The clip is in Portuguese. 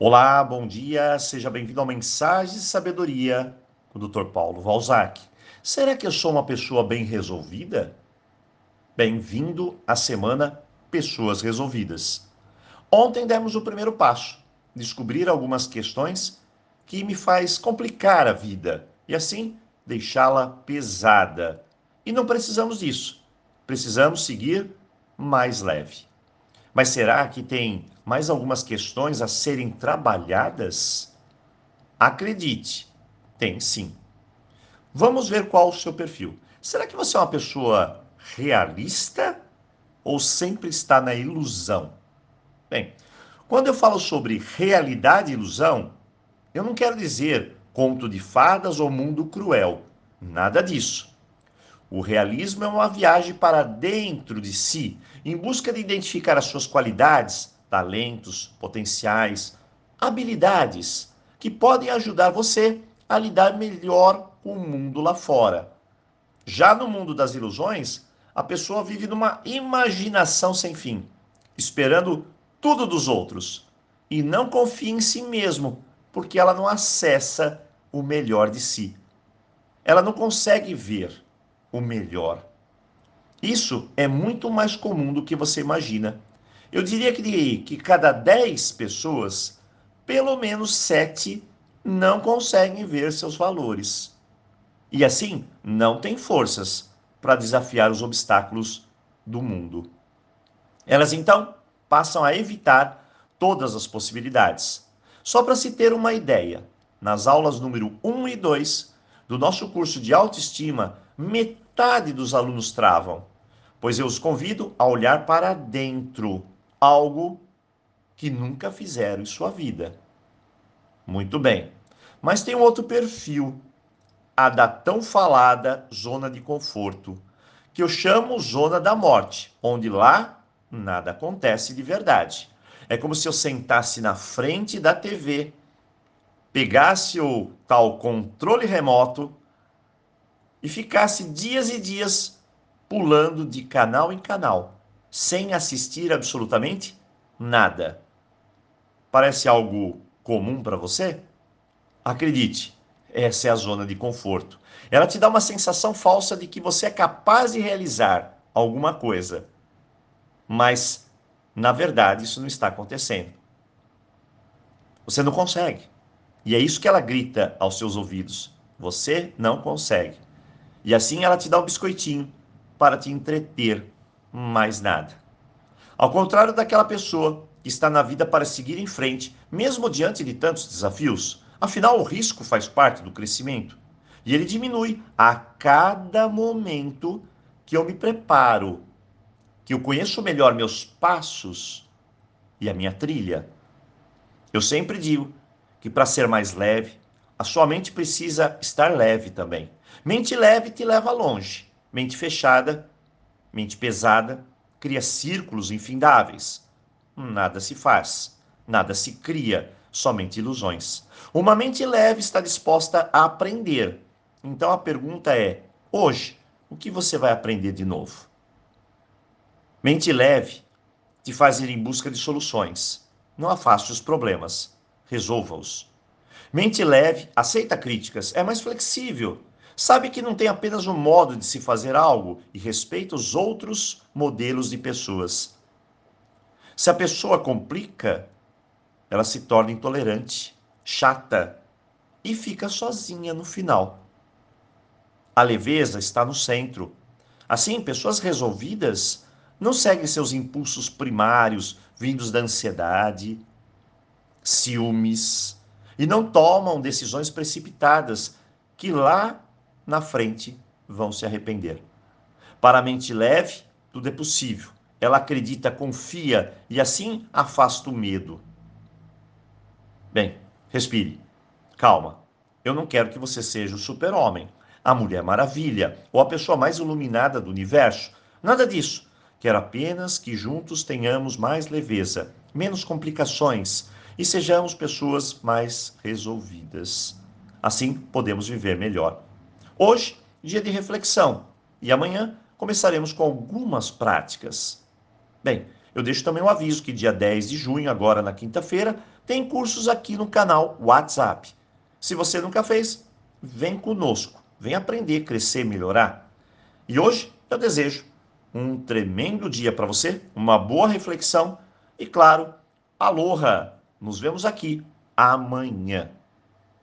Olá, bom dia, seja bem-vindo ao Mensagem de Sabedoria com o Dr. Paulo Valzac. Será que eu sou uma pessoa bem resolvida? Bem-vindo à semana Pessoas Resolvidas. Ontem demos o primeiro passo, descobrir algumas questões que me faz complicar a vida e assim deixá-la pesada. E não precisamos disso. Precisamos seguir mais leve. Mas será que tem mais algumas questões a serem trabalhadas? Acredite, tem sim. Vamos ver qual o seu perfil. Será que você é uma pessoa realista ou sempre está na ilusão? Bem, quando eu falo sobre realidade e ilusão, eu não quero dizer conto de fadas ou mundo cruel. Nada disso. O realismo é uma viagem para dentro de si, em busca de identificar as suas qualidades, talentos, potenciais, habilidades que podem ajudar você a lidar melhor com o mundo lá fora. Já no mundo das ilusões, a pessoa vive numa imaginação sem fim, esperando tudo dos outros e não confia em si mesmo, porque ela não acessa o melhor de si. Ela não consegue ver o melhor. Isso é muito mais comum do que você imagina. Eu diria que que cada 10 pessoas, pelo menos 7 não conseguem ver seus valores. E assim, não têm forças para desafiar os obstáculos do mundo. Elas então passam a evitar todas as possibilidades. Só para se ter uma ideia, nas aulas número 1 e 2 do nosso curso de autoestima, metade dos alunos travam, pois eu os convido a olhar para dentro, algo que nunca fizeram em sua vida. Muito bem. Mas tem um outro perfil, a da tão falada zona de conforto, que eu chamo zona da morte, onde lá nada acontece de verdade. É como se eu sentasse na frente da TV, pegasse o tal controle remoto e ficasse dias e dias pulando de canal em canal, sem assistir absolutamente nada. Parece algo comum para você? Acredite, essa é a zona de conforto. Ela te dá uma sensação falsa de que você é capaz de realizar alguma coisa. Mas, na verdade, isso não está acontecendo. Você não consegue. E é isso que ela grita aos seus ouvidos. Você não consegue. E assim ela te dá um biscoitinho para te entreter, mais nada. Ao contrário daquela pessoa que está na vida para seguir em frente, mesmo diante de tantos desafios, afinal o risco faz parte do crescimento e ele diminui a cada momento que eu me preparo, que eu conheço melhor meus passos e a minha trilha. Eu sempre digo que para ser mais leve, a sua mente precisa estar leve também. Mente leve te leva longe. Mente fechada, mente pesada, cria círculos infindáveis. Nada se faz, nada se cria, somente ilusões. Uma mente leve está disposta a aprender. Então a pergunta é: hoje, o que você vai aprender de novo? Mente leve te faz ir em busca de soluções. Não afaste os problemas, resolva-os. Mente leve aceita críticas, é mais flexível, sabe que não tem apenas um modo de se fazer algo e respeita os outros modelos de pessoas. Se a pessoa complica, ela se torna intolerante, chata e fica sozinha no final. A leveza está no centro. Assim, pessoas resolvidas não seguem seus impulsos primários vindos da ansiedade, ciúmes, e não tomam decisões precipitadas que lá na frente vão se arrepender. Para a mente leve, tudo é possível. Ela acredita, confia e assim afasta o medo. Bem, respire. Calma. Eu não quero que você seja o super-homem, a mulher maravilha ou a pessoa mais iluminada do universo. Nada disso. Quero apenas que juntos tenhamos mais leveza, menos complicações e sejamos pessoas mais resolvidas. Assim podemos viver melhor. Hoje, dia de reflexão, e amanhã começaremos com algumas práticas. Bem, Eu deixo também um aviso que dia 10 de junho, agora na quinta-feira, tem cursos aqui no canal WhatsApp. Se você nunca fez, vem conosco, vem aprender, crescer, melhorar. E hoje eu desejo um tremendo dia para você, uma boa reflexão e, claro, aloha! Nos vemos aqui amanhã.